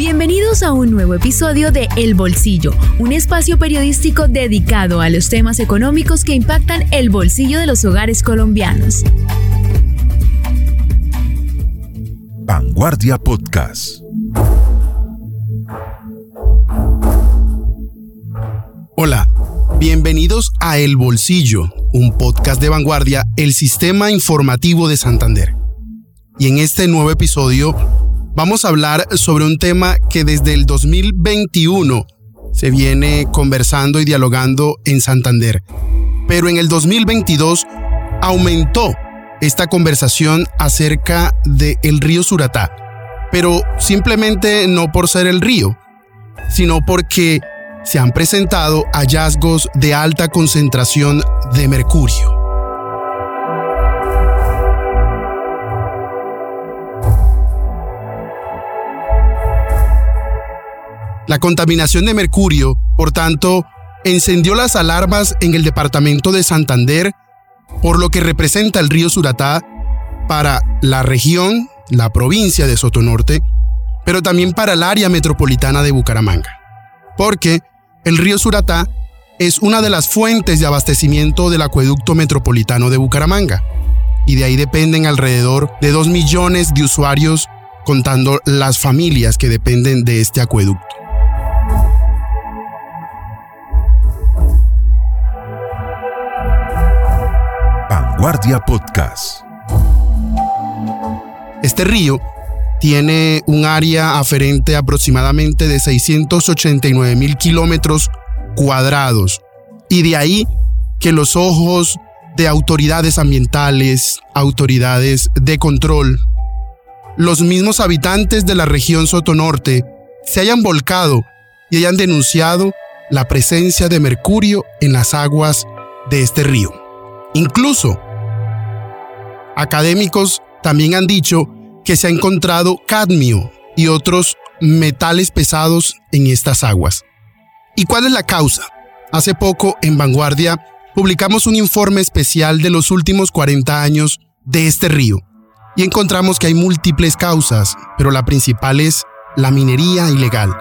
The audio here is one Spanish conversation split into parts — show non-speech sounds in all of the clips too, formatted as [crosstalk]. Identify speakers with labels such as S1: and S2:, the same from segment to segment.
S1: Bienvenidos a un nuevo episodio de El Bolsillo, un espacio periodístico dedicado a los temas económicos que impactan el bolsillo de los hogares colombianos.
S2: Vanguardia Podcast.
S3: Hola, bienvenidos a El Bolsillo, un podcast de vanguardia, el sistema informativo de Santander. Y en este nuevo episodio vamos a hablar sobre un tema que desde el 2021 se viene conversando y dialogando en Santander. Pero en el 2022 aumentó esta conversación acerca del el río Suratá. Pero simplemente no por ser el río, sino porque se han presentado hallazgos de alta concentración de mercurio. La contaminación de mercurio, por tanto, encendió las alarmas en el departamento de Santander por lo que representa el río Suratá para la región, la provincia de Sotonorte, pero también para el área metropolitana de Bucaramanga. Porque el río Suratá es una de las fuentes de abastecimiento del acueducto metropolitano de Bucaramanga, y de ahí dependen alrededor de 2 millones de usuarios contando las familias que dependen de este acueducto.
S2: Vanguardia Podcast.
S3: Este río tiene un área aferente aproximadamente de 689 mil kilómetros cuadrados. Y de ahí que los ojos de autoridades ambientales, autoridades de control, los mismos habitantes de la región Sotonorte se hayan volcado y hayan denunciado la presencia de mercurio en las aguas de este río. Incluso Académicos también han dicho que se ha encontrado cadmio y otros metales pesados en estas aguas. ¿Y cuál es la causa? Hace poco, en Vanguardia, publicamos un informe especial de los últimos 40 años de este río y encontramos que hay múltiples causas, pero la principal es la minería ilegal.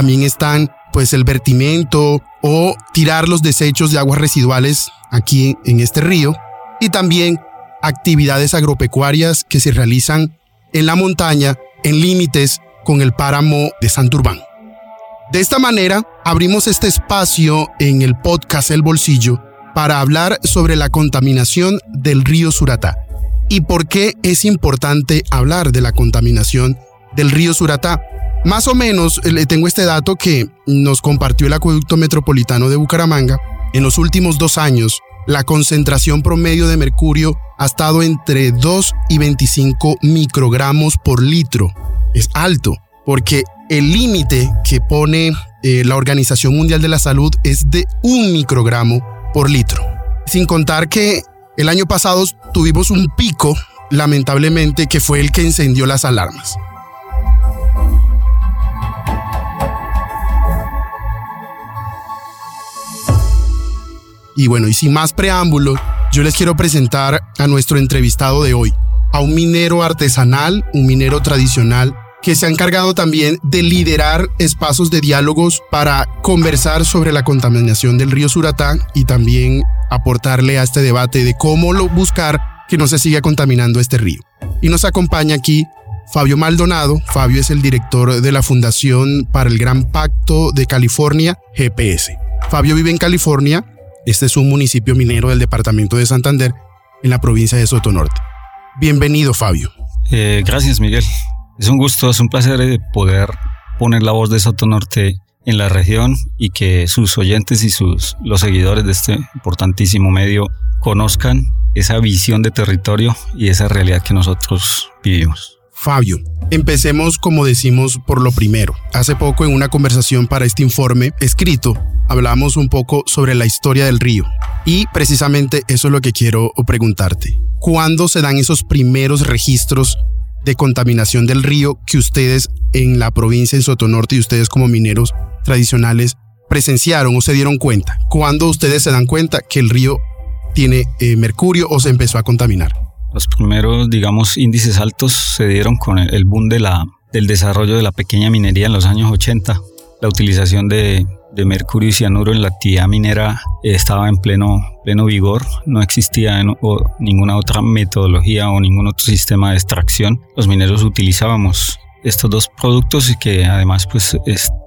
S3: También están pues el vertimento o tirar los desechos de aguas residuales aquí en este río y también actividades agropecuarias que se realizan en la montaña en límites con el páramo de Santurbán. De esta manera, abrimos este espacio en el podcast El Bolsillo para hablar sobre la contaminación del río Suratá y por qué es importante hablar de la contaminación del río Suratá más o menos le tengo este dato que nos compartió el acueducto metropolitano de Bucaramanga. En los últimos dos años, la concentración promedio de mercurio ha estado entre 2 y 25 microgramos por litro. Es alto, porque el límite que pone eh, la Organización Mundial de la Salud es de un microgramo por litro. Sin contar que el año pasado tuvimos un pico, lamentablemente, que fue el que encendió las alarmas. Y bueno, y sin más preámbulos, yo les quiero presentar a nuestro entrevistado de hoy, a un minero artesanal, un minero tradicional, que se ha encargado también de liderar espacios de diálogos para conversar sobre la contaminación del río Suratá y también aportarle a este debate de cómo lo buscar que no se siga contaminando este río. Y nos acompaña aquí Fabio Maldonado. Fabio es el director de la Fundación para el Gran Pacto de California, GPS. Fabio vive en California este es un municipio minero del departamento de Santander, en la provincia de Sotonorte. Bienvenido, Fabio.
S4: Eh, gracias, Miguel. Es un gusto, es un placer eh, poder poner la voz de Sotonorte en la región y que sus oyentes y sus, los seguidores de este importantísimo medio conozcan esa visión de territorio y esa realidad que nosotros vivimos.
S3: Fabio, empecemos como decimos por lo primero. Hace poco en una conversación para este informe escrito, hablamos un poco sobre la historia del río. Y precisamente eso es lo que quiero preguntarte. ¿Cuándo se dan esos primeros registros de contaminación del río que ustedes en la provincia, en Sotonorte, y ustedes como mineros tradicionales presenciaron o se dieron cuenta? ¿Cuándo ustedes se dan cuenta que el río tiene eh, mercurio o se empezó a contaminar?
S4: Los primeros, digamos, índices altos se dieron con el boom del desarrollo de la pequeña minería en los años 80. La utilización de, mercurio y cianuro en la actividad minera estaba en pleno, pleno vigor, no existía ninguna otra metodología o ningún otro sistema de extracción. Los mineros utilizábamos estos dos productos y que además pues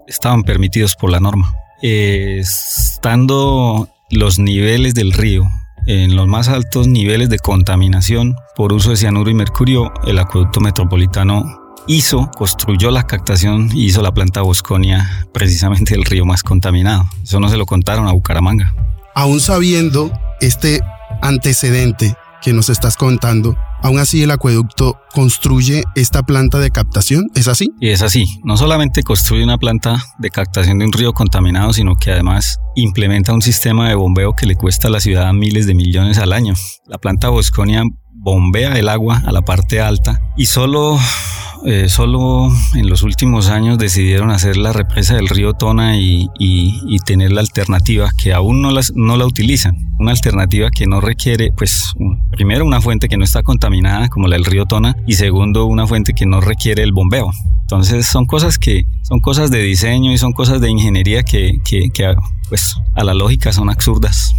S4: estaban permitidos por la norma. estando los niveles del río en los más altos niveles de contaminación por uso de cianuro y mercurio, el acueducto metropolitano hizo, construyó la captación y hizo la planta Bosconia precisamente el río más contaminado. Eso no se lo contaron a Bucaramanga.
S3: Aún sabiendo este antecedente que nos estás contando, aún así el acueducto construye esta planta de captación, ¿es así?
S4: Y es así, no solamente construye una planta de captación de un río contaminado, sino que además implementa un sistema de bombeo que le cuesta a la ciudad miles de millones al año. La planta Bosconia bombea el agua a la parte alta y solo eh, solo en los últimos años decidieron hacer la represa del río Tona y, tener la alternativa que aún no, las, no la utilizan. Una alternativa que no requiere, pues, primero una fuente que no está contaminada como la del río Tona y segundo una fuente que no requiere el bombeo. Entonces son cosas que son cosas de diseño y son cosas de ingeniería que, que, que pues, a la lógica son absurdas.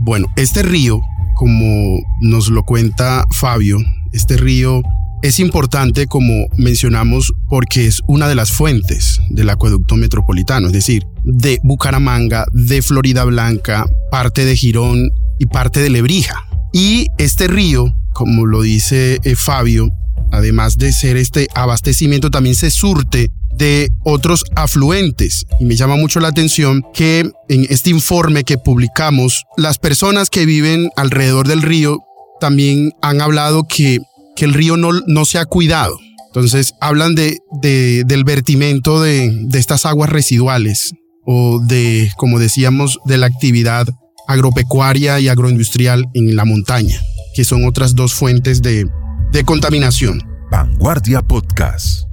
S3: Bueno, este río, como nos lo cuenta Fabio, este río es importante, como mencionamos, porque es una de las fuentes del acueducto metropolitano, es decir, de Bucaramanga, de Florida Blanca, parte de Girón y parte de Lebrija. Y este río, como lo dice eh, Fabio, además de ser este abastecimiento, también se surte de otros afluentes. Y me llama mucho la atención que en este informe que publicamos, las personas que viven alrededor del río también han hablado que que el río no, no se ha cuidado. Entonces hablan de, del vertimento de, de, estas aguas residuales o de, como decíamos, de la actividad agropecuaria y agroindustrial en la montaña, que son otras dos fuentes de, de contaminación.
S2: Vanguardia Podcast.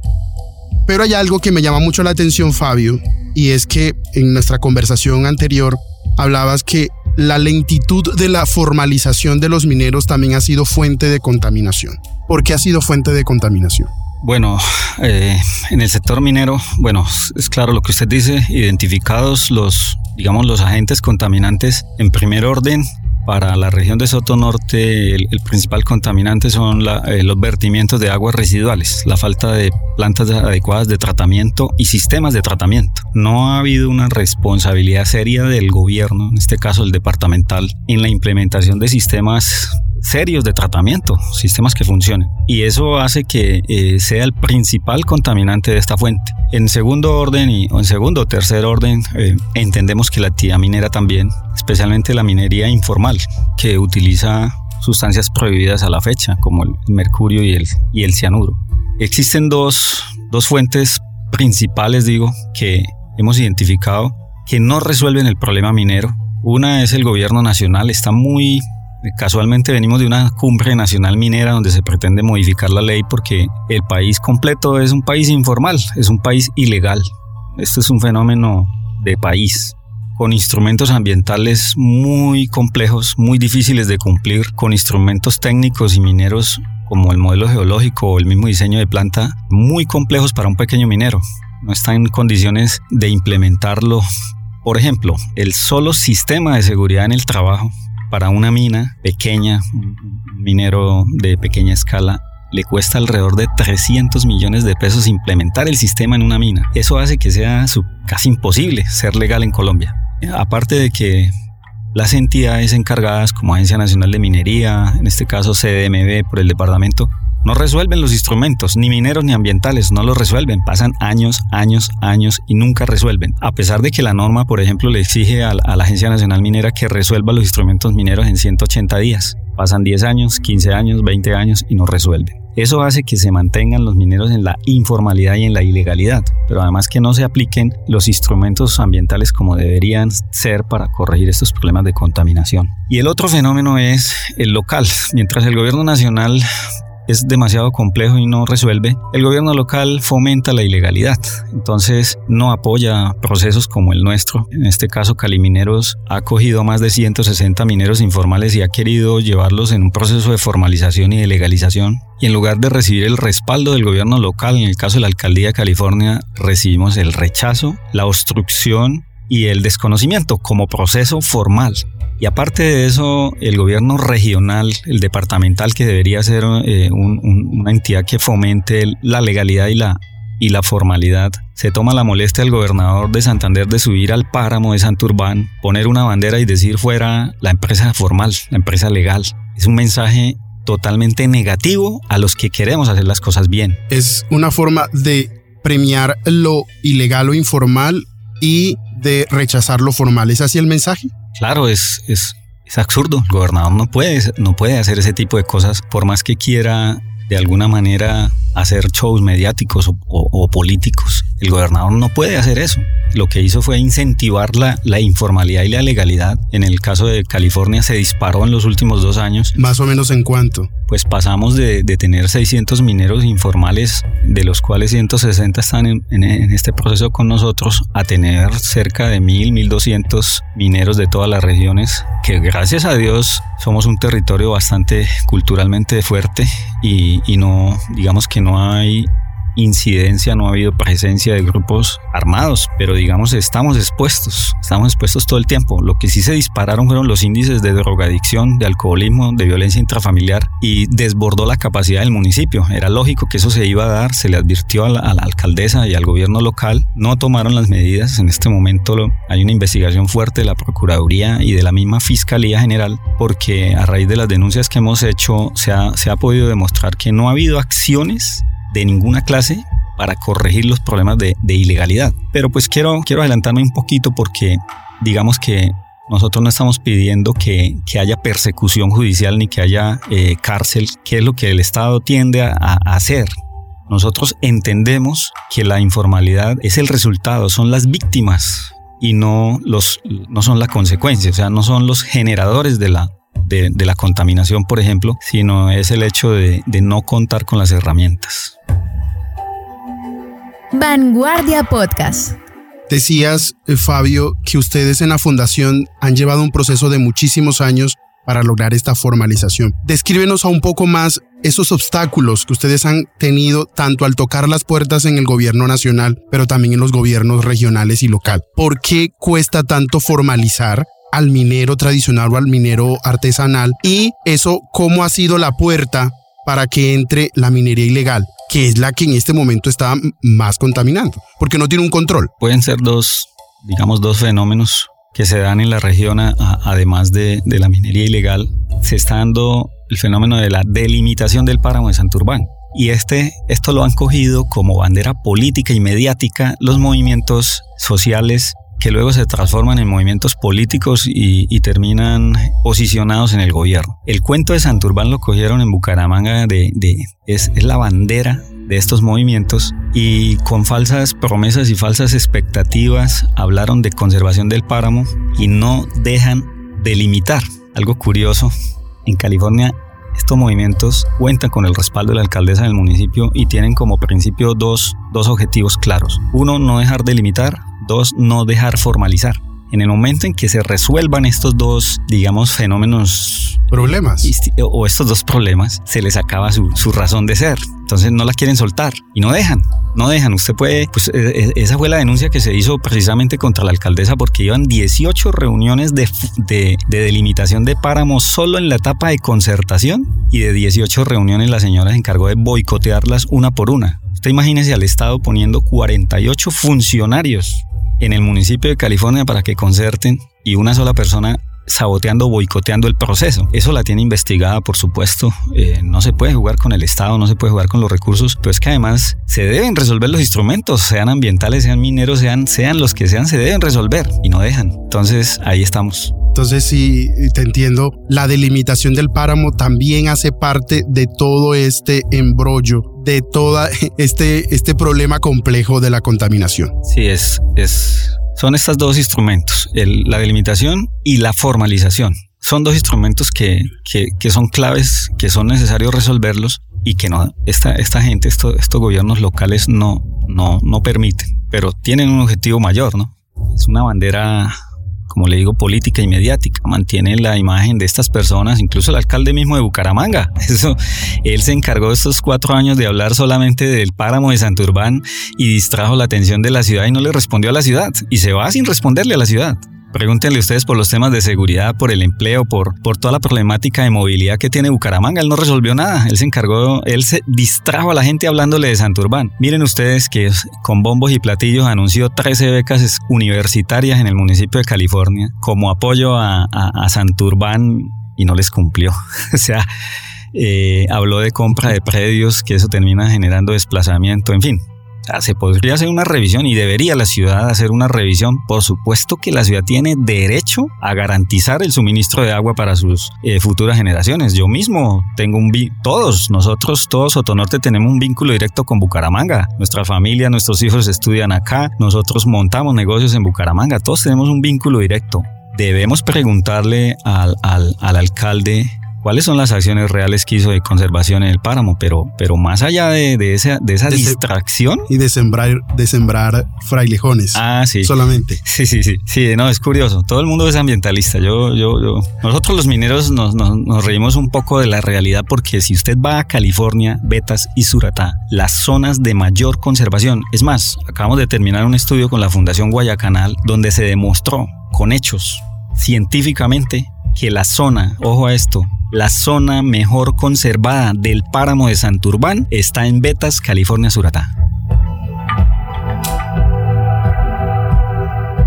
S3: Pero hay algo que me llama mucho la atención, Fabio, y es que en nuestra conversación anterior hablabas que la lentitud de la formalización de los mineros también ha sido fuente de contaminación. ¿Por qué ha sido fuente de contaminación?
S4: Bueno, eh, en el sector minero, bueno, es claro lo que usted dice, identificados los, digamos, los agentes contaminantes en primer orden, para la región de Soto Norte, el, principal contaminante son eh, los vertimientos de aguas residuales, la falta de plantas adecuadas de tratamiento y sistemas de tratamiento. No ha habido una responsabilidad seria del gobierno, en este caso el departamental, en la implementación de sistemas serios de tratamiento, sistemas que funcionen. Y eso hace que eh, sea el principal contaminante de esta fuente. En segundo orden y o en segundo o tercer orden, eh, entendemos que la actividad minera también, especialmente la minería informal, que utiliza sustancias prohibidas a la fecha, como el mercurio y el, y el cianuro. Existen dos, dos fuentes principales, digo, que hemos identificado que no resuelven el problema minero. Una es el gobierno nacional, está muy Casualmente venimos de una cumbre nacional minera donde se pretende modificar la ley porque el país completo es un país informal, es un país ilegal. Este es un fenómeno de país con instrumentos ambientales muy complejos, muy difíciles de cumplir, con instrumentos técnicos y mineros como el modelo geológico o el mismo diseño de planta, muy complejos para un pequeño minero. No está en condiciones de implementarlo. Por ejemplo, el solo sistema de seguridad en el trabajo para una mina pequeña, un minero de pequeña escala, le cuesta alrededor de 300 millones de pesos implementar el sistema en una mina. Eso hace que sea casi imposible ser legal en Colombia. Aparte de que las entidades encargadas como Agencia Nacional de Minería, en este caso CDMB por el departamento, no resuelven los instrumentos, ni mineros ni ambientales, no los resuelven. Pasan años, años, años y nunca resuelven. A pesar de que la norma, por ejemplo, le exige a, la Agencia Nacional Minera que resuelva los instrumentos mineros en 180 días. Pasan 10 años, 15 años, 20 años y no resuelven. Eso hace que se mantengan los mineros en la informalidad y en la ilegalidad, pero además que no se apliquen los instrumentos ambientales como deberían ser para corregir estos problemas de contaminación. Y el otro fenómeno es el local. Mientras el gobierno nacional es demasiado complejo y no resuelve, el gobierno local fomenta la ilegalidad. Entonces no apoya procesos como el nuestro. En este caso, Calimineros ha cogido más de 160 mineros informales y ha querido llevarlos en un proceso de formalización y de legalización. Y en lugar de recibir el respaldo del gobierno local, en el caso de la alcaldía de California, recibimos el rechazo, la obstrucción y el desconocimiento como proceso formal. Y aparte de eso, el gobierno regional, el departamental, que debería ser eh, una entidad que fomente la legalidad y la, y la formalidad, se toma la molestia del gobernador de Santander de subir al páramo de Santurbán, poner una bandera y decir fuera la empresa formal, la empresa legal. Es un mensaje totalmente negativo a los que queremos hacer las cosas bien.
S3: Es una forma de premiar lo ilegal o informal y de rechazar lo formal. ¿Es así el mensaje?
S4: Claro, es, es, es absurdo. El gobernador no puede, no puede hacer ese tipo de cosas por más que quiera de alguna manera hacer shows mediáticos o, políticos. El gobernador no puede hacer eso. Lo que hizo fue incentivar la, la, informalidad y la legalidad. En el caso de California se disparó en los últimos dos años.
S3: ¿Más o menos en cuánto?
S4: Pues pasamos de, de tener 600 mineros informales, de los cuales 160 están en, en, este proceso con nosotros, a tener cerca de 1.000, 1.200 mineros de todas las regiones, que gracias a Dios somos un territorio bastante culturalmente fuerte y, y no, digamos que no no hay incidencia, no ha habido presencia de grupos armados, pero digamos estamos expuestos, estamos expuestos todo el tiempo. Lo que sí se dispararon fueron los índices de drogadicción, de alcoholismo, de violencia intrafamiliar y desbordó la capacidad del municipio. Era lógico que eso se iba a dar, se le advirtió a la, alcaldesa y al gobierno local, no tomaron las medidas. En este momento hay una investigación fuerte de la Procuraduría y de la misma Fiscalía General porque a raíz de las denuncias que hemos hecho se ha, podido demostrar que no ha habido acciones de ninguna clase para corregir los problemas de, ilegalidad. Pero pues quiero, quiero adelantarme un poquito porque digamos que nosotros no estamos pidiendo que, haya persecución judicial ni que haya eh, cárcel, que es lo que el Estado tiende a, hacer. Nosotros entendemos que la informalidad es el resultado, son las víctimas y no, los, no son la consecuencia, o sea, no son los generadores de la, de, la contaminación, por ejemplo, sino es el hecho de, de no contar con las herramientas.
S1: Vanguardia Podcast.
S3: Decías, eh, Fabio, que ustedes en la fundación han llevado un proceso de muchísimos años para lograr esta formalización. Descríbenos un poco más esos obstáculos que ustedes han tenido tanto al tocar las puertas en el gobierno nacional, pero también en los gobiernos regionales y local. ¿Por qué cuesta tanto formalizar al minero tradicional o al minero artesanal y eso cómo ha sido la puerta para que entre la minería ilegal, que es la que en este momento está más contaminando, porque no tiene un control.
S4: Pueden ser dos, digamos, dos fenómenos que se dan en la región, además de, de la minería ilegal. Se está dando el fenómeno de la delimitación del páramo de Santurbán. Y este, esto lo han cogido como bandera política y mediática los movimientos sociales que luego se transforman en movimientos políticos y, terminan posicionados en el gobierno. El cuento de Santurbán lo cogieron en Bucaramanga, de, es, es la bandera de estos movimientos y con falsas promesas y falsas expectativas hablaron de conservación del páramo y no dejan de limitar. Algo curioso, en California estos movimientos cuentan con el respaldo de la alcaldesa del municipio y tienen como principio dos, dos objetivos claros. Uno, no dejar de limitar Dos, no dejar formalizar. En el momento en que se resuelvan estos dos, digamos, fenómenos...
S3: Problemas.
S4: O estos dos problemas, se les acaba su, razón de ser. Entonces no la quieren soltar y no dejan, no dejan. Usted puede, pues e, e, esa fue la denuncia que se hizo precisamente contra la alcaldesa porque iban 18 reuniones de, de, de delimitación de páramos solo en la etapa de concertación y de 18 reuniones la señora se encargó de boicotearlas una por una. Usted imagínese al Estado poniendo 48 funcionarios en el municipio de California para que concerten y una sola persona saboteando, boicoteando el proceso. Eso la tiene investigada, por supuesto. Eh, no se puede jugar con el Estado, no se puede jugar con los recursos, pero es que además se deben resolver los instrumentos, sean ambientales, sean mineros, sean, sean los que sean, se deben resolver y no dejan. Entonces ahí estamos.
S3: Entonces, si te entiendo, la delimitación del páramo también hace parte de todo este embrollo, de todo este, este problema complejo de la contaminación.
S4: Sí, es, es, son estos dos instrumentos, la delimitación y la formalización. Son dos instrumentos que, que, que son claves, que son necesarios resolverlos y que no, esta, esta gente, estos gobiernos locales no, no, no permiten, pero tienen un objetivo mayor, ¿no? Es una bandera como le digo, política y mediática. Mantiene la imagen de estas personas, incluso el alcalde mismo de Bucaramanga. [laughs] Eso, él se encargó estos cuatro años de hablar solamente del páramo de Santurbán y distrajo la atención de la ciudad y no le respondió a la ciudad. Y se va sin responderle a la ciudad. Pregúntenle ustedes por los temas de seguridad, por el empleo, por, por toda la problemática de movilidad que tiene Bucaramanga. Él no resolvió nada. Él se encargó, él se distrajo a la gente hablándole de Santurbán. Miren ustedes que con bombos y platillos anunció 13 becas universitarias en el municipio de California como apoyo a, a, Santurbán y no les cumplió. [laughs] o sea, eh, habló de compra de predios, que eso termina generando desplazamiento, en fin, se podría hacer una revisión y debería la ciudad hacer una revisión. Por supuesto que la ciudad tiene derecho a garantizar el suministro de agua para sus eh, futuras generaciones. Yo mismo tengo un todos nosotros, todos Sotonorte tenemos un vínculo directo con Bucaramanga. Nuestra familia, nuestros hijos estudian acá, nosotros montamos negocios en Bucaramanga, todos tenemos un vínculo directo. Debemos preguntarle al, al, al alcalde cuáles son las acciones reales que hizo de conservación en el páramo, pero, pero más allá de, de esa, de esa distracción.
S3: Y de sembrar, de sembrar frailejones.
S4: Ah, sí.
S3: Solamente.
S4: Sí, sí, sí. Sí, no, es curioso. Todo el mundo es ambientalista. Yo, yo, yo. Nosotros los mineros nos, nos, nos reímos un poco de la realidad porque si usted va a California, Betas y Suratá, las zonas de mayor conservación. Es más, acabamos de terminar un estudio con la Fundación Guayacanal donde se demostró con hechos científicamente que la zona, ojo a esto, la zona mejor conservada del páramo de Santurbán está en Betas, California, Suratá.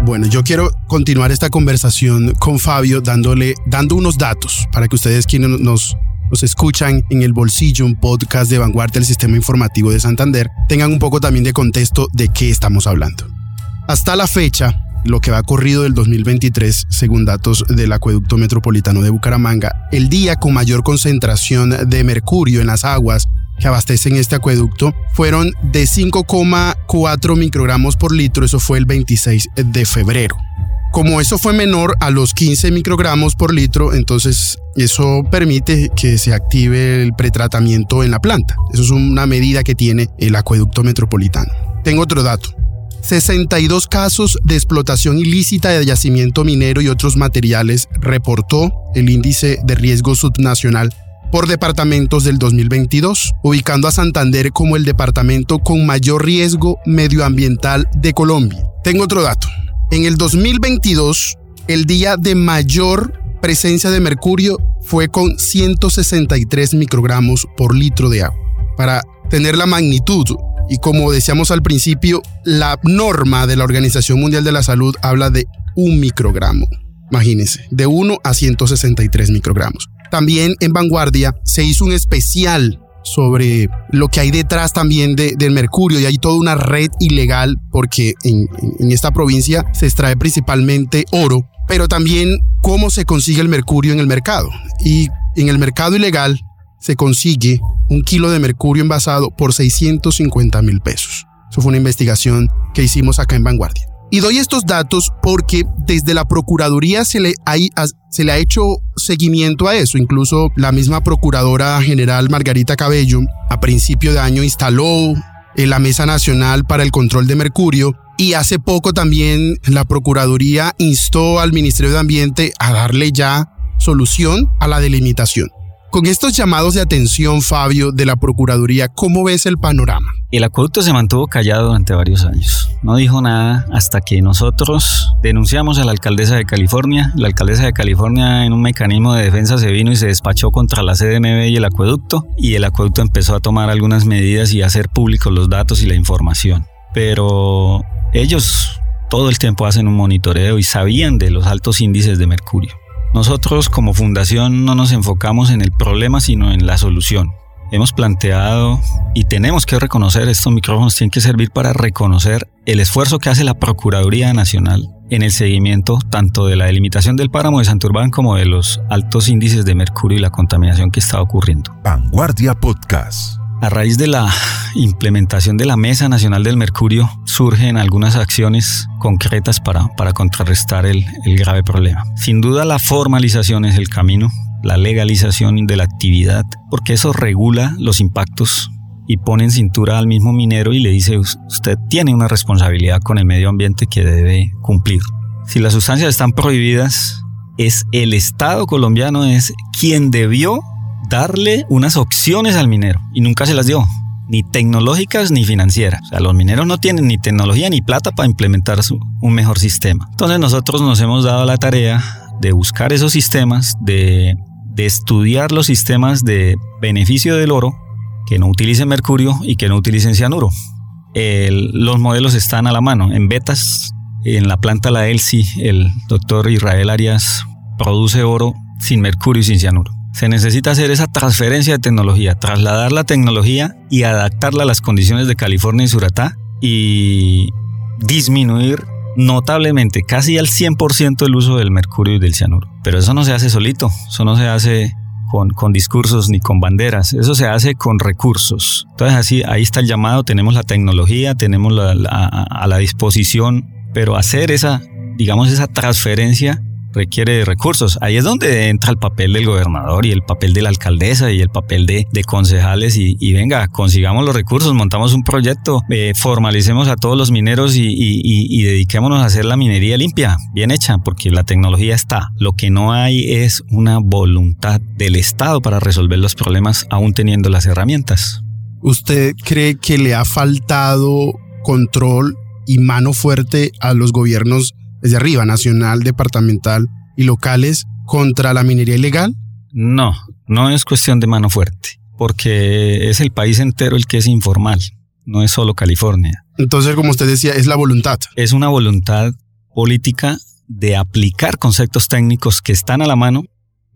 S3: Bueno, yo quiero continuar esta conversación con Fabio dándole, dando unos datos para que ustedes quienes nos, nos escuchan en el bolsillo, un podcast de vanguardia del sistema informativo de Santander, tengan un poco también de contexto de qué estamos hablando. Hasta la fecha, lo que va corrido del 2023, según datos del Acueducto Metropolitano de Bucaramanga, el día con mayor concentración de mercurio en las aguas que abastecen este acueducto fueron de 5,4 microgramos por litro, eso fue el 26 de febrero. Como eso fue menor a los 15 microgramos por litro, entonces eso permite que se active el pretratamiento en la planta. Eso es una medida que tiene el acueducto metropolitano. Tengo otro dato. 62 casos de explotación ilícita de yacimiento minero y otros materiales reportó el índice de riesgo subnacional por departamentos del 2022, ubicando a Santander como el departamento con mayor riesgo medioambiental de Colombia. Tengo otro dato. En el 2022, el día de mayor presencia de mercurio fue con 163 microgramos por litro de agua. Para tener la magnitud, y como decíamos al principio, la norma de la Organización Mundial de la Salud habla de un microgramo. Imagínense, de 1 a 163 microgramos. También en Vanguardia se hizo un especial sobre lo que hay detrás también del mercurio y hay toda una red ilegal porque en esta provincia se extrae principalmente oro, pero también cómo se consigue el mercurio en el mercado. Y en el mercado ilegal se consigue un kilo de mercurio envasado por 650 mil pesos. Eso fue una investigación que hicimos acá en Vanguardia. Y doy estos datos porque desde la Procuraduría se le, ha hecho seguimiento a eso. Incluso la misma Procuradora General Margarita Cabello a principio de año instaló eh, la Mesa Nacional para el Control de Mercurio y hace poco también la Procuraduría instó al Ministerio de Ambiente a darle ya solución a la delimitación. Con estos llamados de atención, Fabio, de la Procuraduría, ¿cómo ves el panorama?
S4: El acueducto se mantuvo callado durante varios años. No dijo nada hasta que nosotros denunciamos a la alcaldesa de California. La alcaldesa de California en un mecanismo de defensa se vino y se despachó contra la CDMB y el acueducto. Y el acueducto empezó a tomar algunas medidas y a hacer públicos los datos y la información. Pero ellos todo el tiempo hacen un monitoreo y sabían de los altos índices de mercurio. Nosotros como fundación no nos enfocamos en el problema, sino en la solución. Hemos planteado y tenemos que reconocer, estos micrófonos tienen que servir para reconocer el esfuerzo que hace la Procuraduría Nacional en el seguimiento tanto de la delimitación del páramo de Santurbán como de los altos índices de mercurio y la contaminación que está ocurriendo.
S2: Vanguardia Podcast.
S4: A raíz de la implementación de la Mesa Nacional del Mercurio, surgen algunas acciones concretas para, para contrarrestar el, el grave problema. Sin duda, la formalización es el camino. la legalización de la actividad, porque eso regula los impactos y pone en cintura al mismo minero y le dice usted tiene una responsabilidad con el medio ambiente que debe cumplir. Si las sustancias están prohibidas, es el Estado colombiano es quien debió darle unas opciones al minero y nunca se las dio, ni tecnológicas ni financieras. O sea, los mineros no tienen ni tecnología ni plata para implementar un mejor sistema. Entonces nosotros nos hemos dado la tarea de buscar esos sistemas, de, de estudiar los sistemas de beneficio del oro que no utilicen mercurio y que no utilicen cianuro. los modelos están a la mano. En betas, en la planta La Elsi, el doctor Israel Arias produce oro sin mercurio y sin cianuro. Se necesita hacer esa transferencia de tecnología, trasladar la tecnología y adaptarla a las condiciones de California y Suratá y disminuir notablemente, casi al 100% el uso del mercurio y del cianuro. Pero eso no se hace solito, eso no se hace con, con, discursos ni con banderas, eso se hace con recursos. Entonces así, ahí está el llamado, tenemos la tecnología, tenemos la, a la disposición, pero hacer esa, digamos, esa transferencia requiere recursos. Ahí es donde entra el papel del gobernador y el papel de la alcaldesa y el papel de, de concejales y, venga, consigamos los recursos, montamos un proyecto, eh, formalicemos a todos los mineros y, y, dediquémonos a hacer la minería limpia, bien hecha, porque la tecnología está. Lo que no hay es una voluntad del Estado para resolver los problemas aún teniendo las herramientas.
S3: ¿Usted cree que le ha faltado control y mano fuerte a los gobiernos desde arriba, nacional, departamental y locales, contra la minería ilegal?
S4: No, no es cuestión de mano fuerte, porque es el país entero el que es informal, no es solo California.
S3: Entonces, como usted decía, es la voluntad.
S4: Es una voluntad política de aplicar conceptos técnicos que están a la mano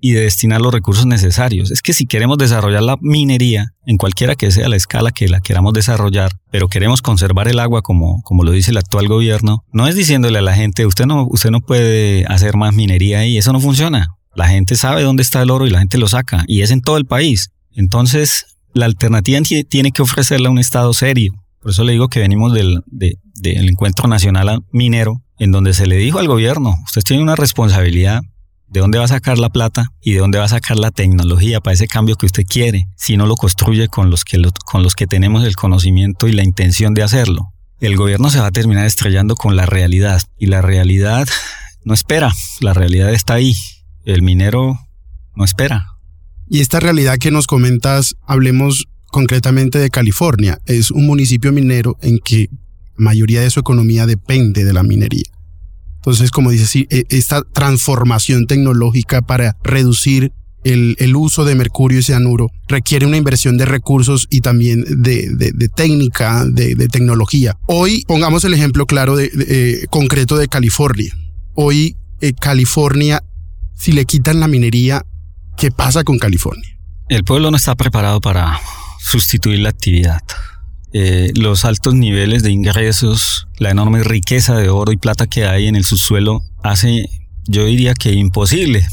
S4: y de destinar los recursos necesarios. Es que si queremos desarrollar la minería, en cualquiera que sea la escala que la queramos desarrollar, pero queremos conservar el agua como, como lo dice el actual gobierno, no es diciéndole a la gente, usted no, usted no puede hacer más minería y eso no funciona. La gente sabe dónde está el oro y la gente lo saca, y es en todo el país. Entonces, la alternativa tiene que ofrecerle a un Estado serio. Por eso le digo que venimos del, del encuentro nacional minero, en donde se le dijo al gobierno, usted tiene una responsabilidad de dónde va a sacar la plata y de dónde va a sacar la tecnología para ese cambio que usted quiere, si no lo construye con los que, con los que tenemos el conocimiento y la intención de hacerlo. El gobierno se va a terminar estrellando con la realidad y la realidad no espera, la realidad está ahí, el minero no espera.
S3: Y esta realidad que nos comentas, hablemos concretamente de California, es un municipio minero en que la mayoría de su economía depende de la minería. Entonces, como dice, e, esta transformación tecnológica para reducir el, uso de mercurio y cianuro requiere una inversión de recursos y también de, técnica, de, tecnología. Hoy pongamos el ejemplo claro de, eh, concreto de California. Hoy eh, California, si le quitan la minería, ¿qué pasa con California?
S4: El pueblo no está preparado para sustituir la actividad. Eh, los altos niveles de ingresos, la enorme riqueza de oro y plata que hay en el subsuelo, hace, yo diría que imposible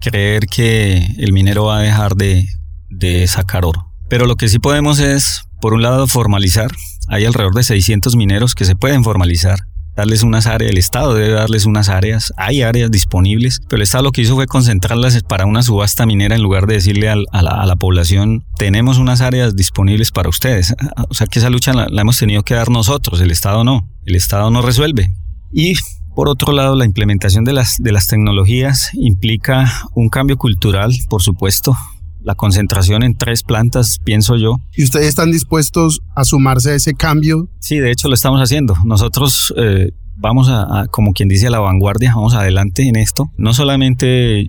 S4: creer que el minero va a dejar de, de sacar oro. Pero lo que sí podemos es, por un lado, formalizar. Hay alrededor de 600 mineros que se pueden formalizar darles unas áreas, el Estado debe darles unas áreas, hay áreas disponibles, pero el Estado lo que hizo fue concentrarlas para una subasta minera en lugar de decirle a, la, población, tenemos unas áreas disponibles para ustedes. O sea que esa lucha la, hemos tenido que dar nosotros, el Estado no, el Estado no resuelve. Y por otro lado, la implementación de las, de las tecnologías implica un cambio cultural, por supuesto, la concentración en tres plantas, pienso yo.
S3: ¿Y ustedes están dispuestos a sumarse a ese cambio?
S4: Sí, de hecho lo estamos haciendo. Nosotros eh, vamos a, como quien dice, a la vanguardia, vamos adelante en esto. No solamente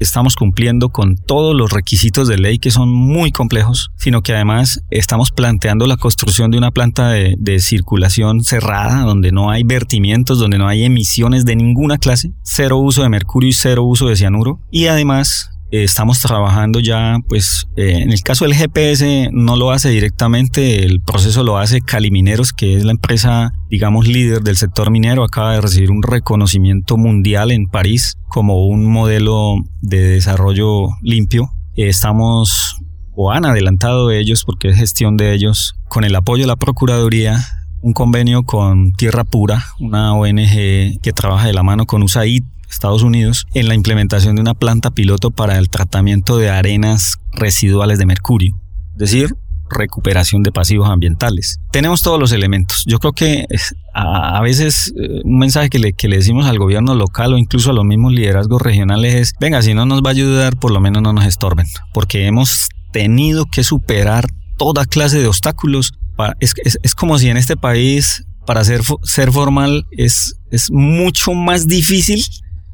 S4: estamos cumpliendo con todos los requisitos de ley que son muy complejos, sino que además estamos planteando la construcción de una planta de, de, circulación cerrada, donde no hay vertimientos, donde no hay emisiones de ninguna clase, cero uso de mercurio y cero uso de cianuro, y además estamos trabajando ya, pues eh, en el caso del GPS no lo hace directamente, el proceso lo hace Calimineros, que es la empresa, digamos, líder del sector minero, acaba de recibir un reconocimiento mundial en París como un modelo de desarrollo limpio. Eh, estamos, o han adelantado ellos, porque es gestión de ellos, con el apoyo de la Procuraduría, un convenio con Tierra Pura, una ONG que trabaja de la mano con USAID, Estados Unidos, en la implementación de una planta piloto para el tratamiento de arenas residuales de mercurio. Es decir, recuperación de pasivos ambientales. Tenemos todos los elementos. Yo creo que a, veces eh, un mensaje que le, que le decimos al gobierno local o incluso a los mismos liderazgos regionales es, venga, si no nos va a ayudar, por lo menos no nos estorben, porque hemos tenido que superar toda clase de obstáculos. Es, es, como si en este país para ser, ser formal es, es mucho más difícil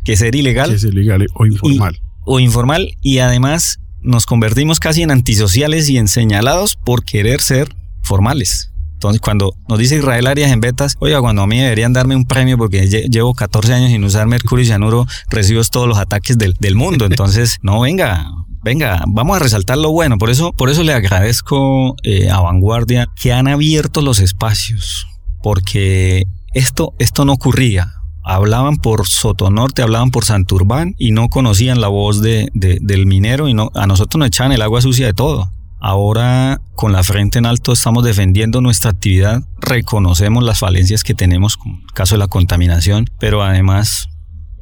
S4: que ser ilegal.
S3: Que ser ilegal o informal.
S4: o informal y además nos convertimos casi en antisociales y en señalados por querer ser formales. Entonces, cuando nos dice Israel Arias en Betas, oiga, cuando a mí deberían darme un premio porque llevo 14 años sin usar mercurio y cianuro, recibo todos los ataques del, mundo. [laughs] Entonces, no, venga, venga, vamos a resaltar lo bueno. Por eso, por eso le agradezco eh, a Vanguardia que han abierto los espacios, porque esto, esto no ocurría hablaban por Sotonorte, hablaban por Santurbán y no conocían la voz de, del minero y no, a nosotros nos echaban el agua sucia de todo. Ahora, con la frente en alto, estamos defendiendo nuestra actividad, reconocemos las falencias que tenemos, como el caso de la contaminación, pero además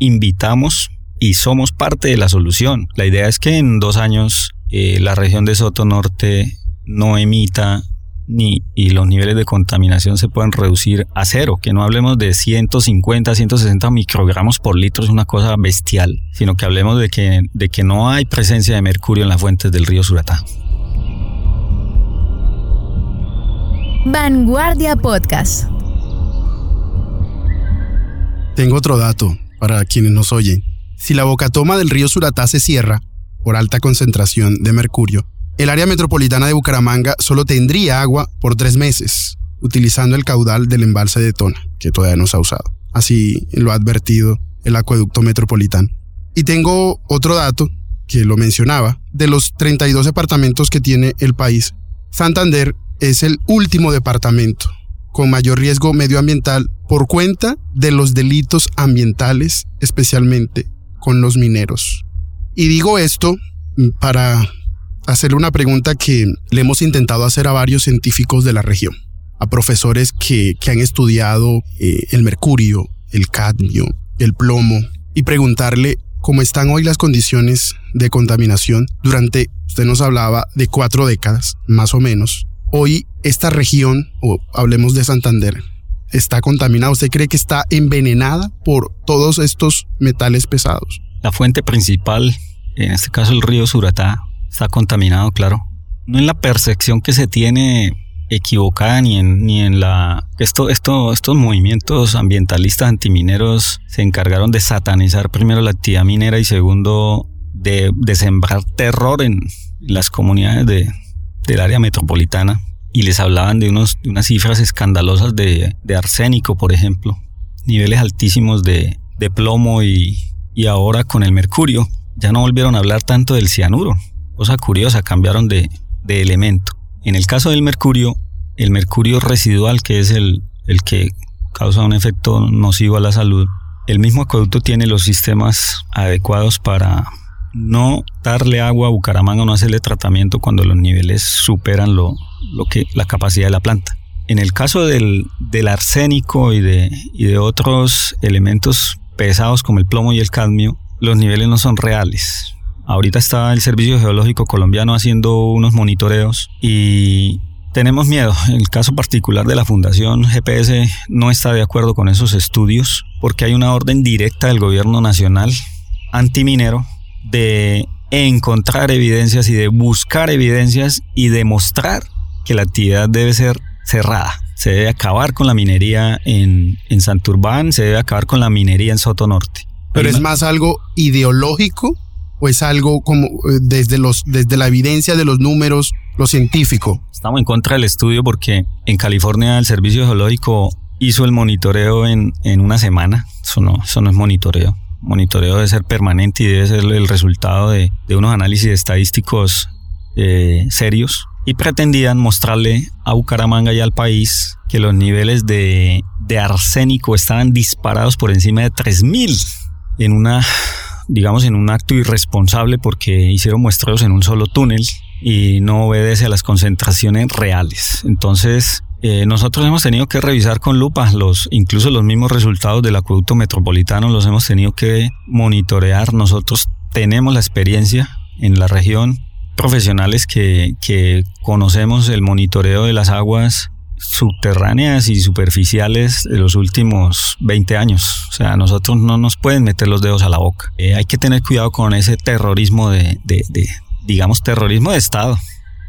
S4: invitamos y somos parte de la solución. La idea es que en dos años eh, la región de Sotonorte no emita ni, y los niveles de contaminación se pueden reducir a cero, que no hablemos de 150, 160 microgramos por litro, es una cosa bestial, sino que hablemos de que, de que no hay presencia de mercurio en las fuentes del río Suratá.
S1: Vanguardia Podcast.
S3: Tengo otro dato para quienes nos oyen. Si la bocatoma del río Suratá se cierra por alta concentración de mercurio, el área metropolitana de Bucaramanga solo tendría agua por tres meses, utilizando el caudal del embalse de Tona, que todavía no se ha usado. Así lo ha advertido el acueducto metropolitano. Y tengo otro dato que lo mencionaba, de los 32 departamentos que tiene el país, Santander es el último departamento con mayor riesgo medioambiental por cuenta de los delitos ambientales, especialmente con los mineros. Y digo esto para hacerle una pregunta que le hemos intentado hacer a varios científicos de la región, a profesores que, han estudiado eh, el mercurio, el cadmio, el plomo, y preguntarle cómo están hoy las condiciones de contaminación durante, usted nos hablaba de cuatro décadas, más o menos. Hoy esta región, o hablemos de Santander, está contaminada. ¿Usted cree que está envenenada por todos estos metales pesados?
S4: La fuente principal, en este caso el río Suratá, está contaminado, claro. No en la percepción que se tiene equivocada ni en, ni en la... Esto, esto, estos movimientos ambientalistas antimineros se encargaron de satanizar primero la actividad minera y segundo de, de sembrar terror en las comunidades de, del área metropolitana y les hablaban de, unos, de unas cifras escandalosas de, de, arsénico, por ejemplo, niveles altísimos de, de plomo y, y ahora con el mercurio ya no volvieron a hablar tanto del cianuro, Cosa curiosa, cambiaron de, elemento. En el caso del mercurio, el mercurio residual, que es el, el que causa un efecto nocivo a la salud, el mismo acueducto tiene los sistemas adecuados para no darle agua a Bucaramanga no hacerle tratamiento cuando los niveles superan lo, lo que, la capacidad de la planta. En el caso del, del arsénico y de, y de otros elementos pesados como el plomo y el cadmio, los niveles no son reales. Ahorita está el Servicio Geológico Colombiano haciendo unos monitoreos y tenemos miedo. El caso particular de la Fundación GPS no está de acuerdo con esos estudios porque hay una orden directa del gobierno nacional antiminero de encontrar evidencias y de buscar evidencias y demostrar que la actividad debe ser cerrada. Se debe acabar con la minería en, en Santurbán, se debe acabar con la minería en Soto Norte.
S3: Pero es más algo ideológico o es algo como eh, desde, los, desde la evidencia de los números, lo científico?
S4: Estamos en contra del estudio porque en California el Servicio Geológico hizo el monitoreo en, en una semana. Eso no, eso no es monitoreo. Monitoreo debe ser permanente y debe ser el resultado de, unos análisis estadísticos eh, serios. Y pretendían mostrarle a Bucaramanga y al país que los niveles de, de arsénico estaban disparados por encima de 3000 en una digamos, en un acto irresponsable porque hicieron muestreos en un solo túnel y no obedece a las concentraciones reales. Entonces, eh, nosotros hemos tenido que revisar con lupa los, incluso los mismos resultados del acueducto metropolitano los hemos tenido que monitorear. Nosotros tenemos la experiencia en la región, profesionales que, que conocemos el monitoreo de las aguas subterráneas y superficiales de los últimos 20 años. O sea, nosotros no nos pueden meter los dedos a la boca. Eh, hay que tener cuidado con ese terrorismo de, digamos, terrorismo de Estado,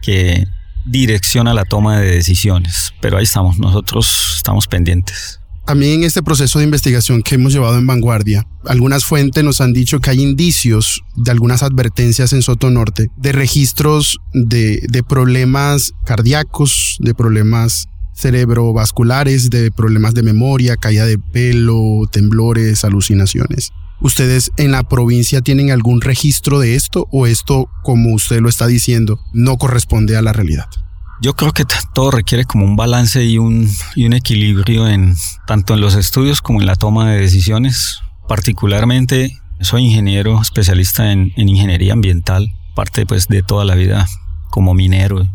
S4: que direcciona la toma de decisiones. Pero ahí estamos, nosotros estamos pendientes.
S3: También en este proceso de investigación que hemos llevado en vanguardia, algunas fuentes nos han dicho que hay indicios de algunas advertencias en Soto Norte de registros de, de problemas cardíacos, de problemas cerebrovasculares, de problemas de memoria, caída de pelo, temblores, alucinaciones. ¿Ustedes en la provincia tienen algún registro de esto o esto, como usted lo está diciendo, no corresponde a la realidad?
S4: Yo creo que todo requiere como un balance y un, y un equilibrio en tanto en los estudios como en la toma de decisiones. Particularmente soy ingeniero especialista en, en ingeniería ambiental, parte pues de toda la vida como minero.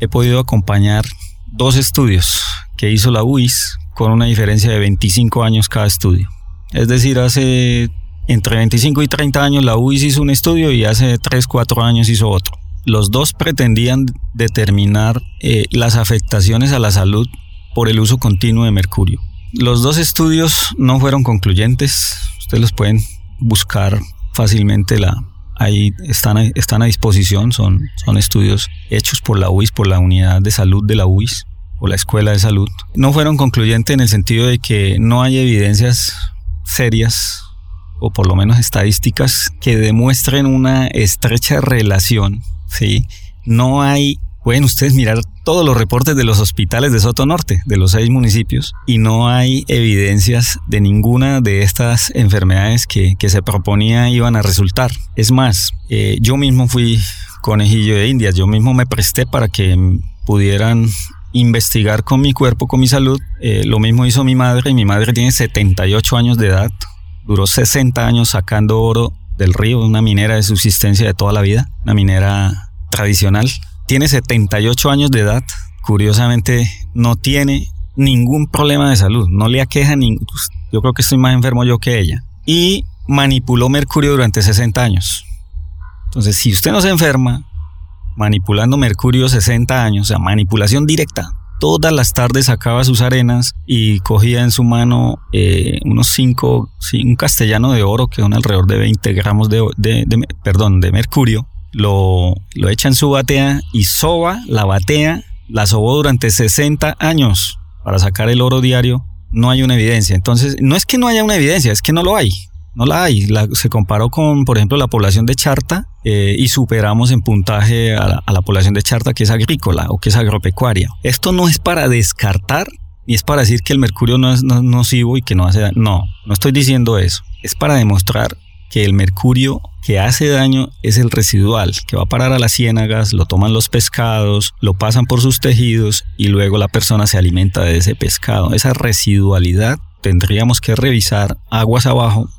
S4: He podido acompañar dos estudios que hizo la UIS con una diferencia de 25 años cada estudio. Es decir, hace entre 25 y 30 años la UIS hizo un estudio y hace 3, 4 años hizo otro. Los dos pretendían determinar eh, las afectaciones a la salud por el uso continuo de mercurio. Los dos estudios no fueron concluyentes. Ustedes los pueden buscar fácilmente la, ahí están, están a disposición, son, son estudios hechos por la UIS, por la Unidad de Salud de la UIS o la Escuela de Salud. No fueron concluyentes en el sentido de que no hay evidencias serias por lo menos estadísticas que demuestren una estrecha relación, ¿sí? No hay pueden ustedes mirar todos los reportes de los hospitales de Soto Norte, de los seis municipios, y no hay evidencias de ninguna de estas enfermedades que, se proponía iban a resultar. Es más, eh, yo mismo fui conejillo de indias, yo mismo me presté para que pudieran investigar con mi cuerpo, con mi salud. Eh, lo mismo hizo mi madre, y mi madre tiene 78 años de edad, duró 60 años sacando oro del río, una minera de subsistencia de toda la vida, una minera tradicional tiene 78 años de edad. Curiosamente, no tiene ningún problema de salud. No le aqueja ni. Pues, yo creo que estoy más enfermo yo que ella. Y manipuló mercurio durante 60 años. Entonces, si usted no se enferma manipulando mercurio 60 años, o sea, manipulación directa, todas las tardes sacaba sus arenas y cogía en su mano eh, unos 5, un castellano de oro que son alrededor de 20 gramos de, perdón, de mercurio lo, lo echa en su batea y soba la batea, la sobó durante 60 años para sacar el oro diario. No hay una evidencia. Entonces, no es que no haya una evidencia, es que no lo hay. No la hay. se comparó con, por ejemplo, la población de Charta eh, y superamos en puntaje a la, población de Charta que es agrícola o que es agropecuaria. Esto no es para descartar ni es para decir que el mercurio no es nocivo y que no hace daño. No, no estoy diciendo eso. Es para demostrar que el mercurio que hace daño es el residual, que va a parar a las ciénagas, lo toman los pescados, lo pasan por sus tejidos y luego la persona se alimenta de ese pescado. Esa residualidad tendríamos que revisar aguas abajo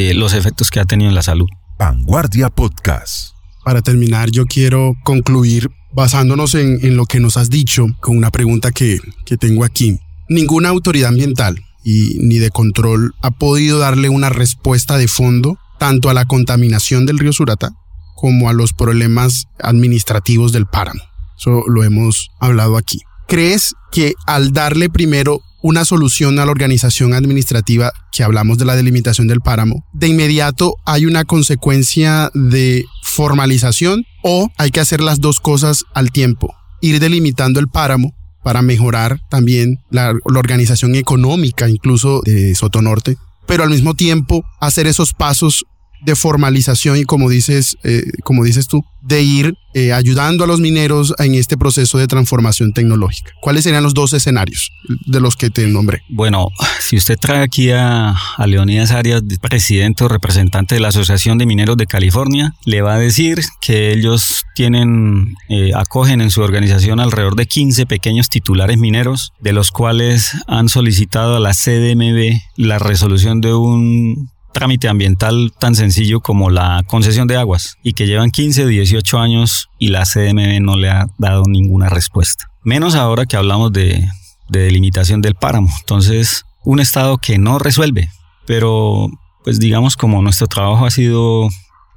S4: eh, los efectos que ha tenido en la salud.
S2: Vanguardia Podcast.
S3: Para terminar, yo quiero concluir basándonos en, lo que nos has dicho con una pregunta que, que tengo aquí. Ninguna autoridad ambiental y ni de control ha podido darle una respuesta de fondo tanto a la contaminación del río Surata como a los problemas administrativos del páramo. Eso lo hemos hablado aquí. ¿Crees que al darle primero una solución a la organización administrativa que hablamos de la delimitación del páramo, de inmediato hay una consecuencia de formalización o hay que hacer las dos cosas al tiempo? Ir delimitando el páramo para mejorar también la, organización económica incluso de Sotonorte pero al mismo tiempo hacer esos pasos de formalización y como dices, eh, como dices tú, de ir eh, ayudando a los mineros en este proceso de transformación tecnológica. ¿Cuáles serían los dos escenarios de los que te nombré?
S4: Bueno, si usted trae aquí a, Leonidas Arias, presidente o representante de la Asociación de Mineros de California, le va a decir que ellos tienen, eh, acogen en su organización alrededor de 15 pequeños titulares mineros, de los cuales han solicitado a la CDMB la resolución de un trámite ambiental tan sencillo como la concesión de aguas y que llevan 15, 18 años y la CDMB no le ha dado ninguna respuesta. Menos ahora que hablamos de, de delimitación del páramo. Entonces, un Estado que no resuelve, pero pues digamos como nuestro trabajo ha sido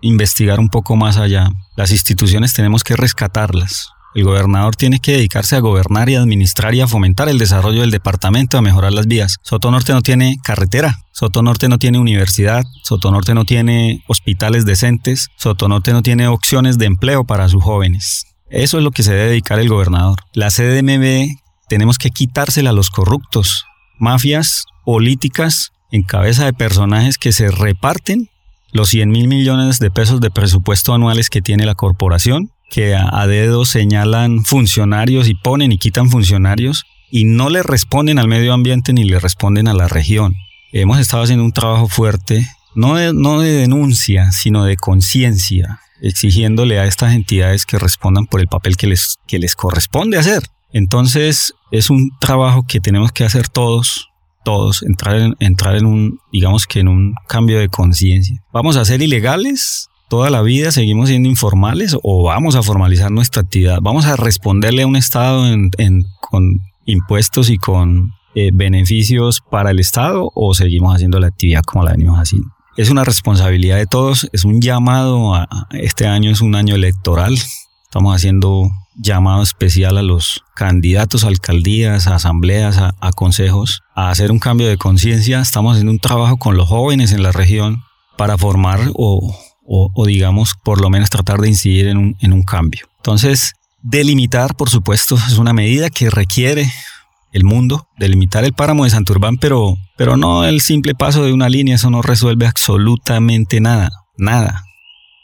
S4: investigar un poco más allá, las instituciones tenemos que rescatarlas. El gobernador tiene que dedicarse a gobernar y administrar y a fomentar el desarrollo del departamento, a mejorar las vías. Soto Norte no tiene carretera, Soto Norte no tiene universidad, Soto Norte no tiene hospitales decentes, Soto Norte no tiene opciones de empleo para sus jóvenes. Eso es lo que se debe dedicar el gobernador. La CDMB tenemos que quitársela a los corruptos, mafias políticas en cabeza de personajes que se reparten los 100 mil millones de pesos de presupuesto anuales que tiene la corporación, que a, dedo señalan funcionarios y ponen y quitan funcionarios y no le responden al medio ambiente ni le responden a la región. Hemos estado haciendo un trabajo fuerte, no de, no de denuncia, sino de conciencia, exigiéndole a estas entidades que respondan por el papel que les, que les corresponde hacer. Entonces, es un trabajo que tenemos que hacer todos, todos, entrar en, entrar en un, digamos que en un cambio de conciencia. ¿Vamos a ser ilegales? ¿Toda la vida seguimos siendo informales o vamos a formalizar nuestra actividad? ¿Vamos a responderle a un Estado con impuestos y con eh, beneficios para el Estado o seguimos haciendo la actividad como la venimos haciendo? Es una responsabilidad de todos, es un llamado, este año es un año electoral, estamos haciendo llamado especial a los candidatos a alcaldías, a asambleas, a, consejos, a hacer un cambio de conciencia. Estamos haciendo un trabajo con los jóvenes en la región para formar o, digamos, por lo menos tratar de incidir en un, en un cambio. Entonces, delimitar, por supuesto, es una medida que requiere el mundo, delimitar el páramo de Santurbán, pero, pero no el simple paso de una línea, eso no resuelve absolutamente nada, nada.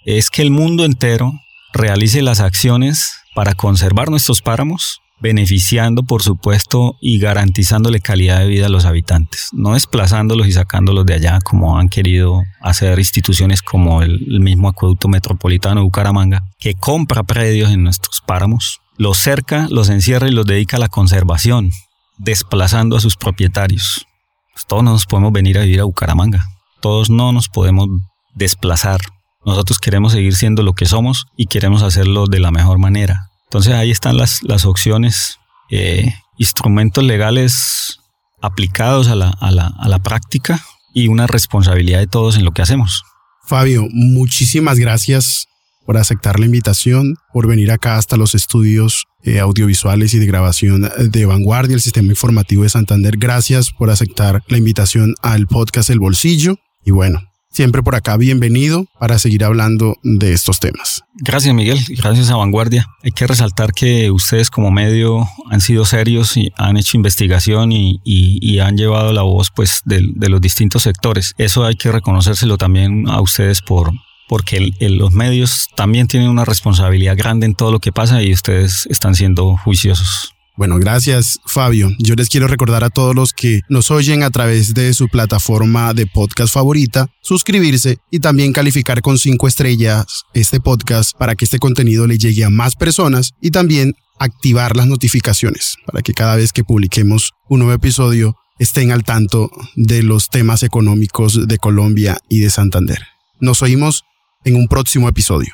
S4: Es que el mundo entero realice las acciones para conservar nuestros páramos, beneficiando, por supuesto, y garantizándole calidad de vida a los habitantes, no desplazándolos y sacándolos de allá como han querido hacer instituciones como el, mismo acueducto metropolitano de Bucaramanga, que compra predios en nuestros páramos, los cerca, los encierra y los dedica a la conservación, desplazando a sus propietarios. Pues todos no nos podemos venir a vivir a Bucaramanga, todos no nos podemos desplazar nosotros queremos seguir siendo lo que somos y queremos hacerlo de la mejor manera. Entonces ahí están las, las opciones, eh, instrumentos legales aplicados a la, a, la, a la práctica y una responsabilidad de todos en lo que hacemos.
S3: Fabio, muchísimas gracias por aceptar la invitación, por venir acá hasta los estudios eh, audiovisuales y de grabación de Vanguardia, el Sistema Informativo de Santander. Gracias por aceptar la invitación al podcast El Bolsillo. Y bueno, Siempre por acá, bienvenido para seguir hablando de estos temas.
S4: Gracias Miguel, gracias a Vanguardia. Hay que resaltar que ustedes como medio han sido serios y han hecho investigación y, han llevado la voz pues de, los distintos sectores. Eso hay que reconocérselo también a ustedes por, porque los medios también tienen una responsabilidad grande en todo lo que pasa y ustedes están siendo juiciosos.
S3: Bueno, gracias Fabio. Yo les quiero recordar a todos los que nos oyen a través de su plataforma de podcast favorita, suscribirse y también calificar con cinco estrellas este podcast para que este contenido le llegue a más personas y también activar las notificaciones para que cada vez que publiquemos un nuevo episodio estén al tanto de los temas económicos de Colombia y de Santander. Nos oímos en un próximo episodio.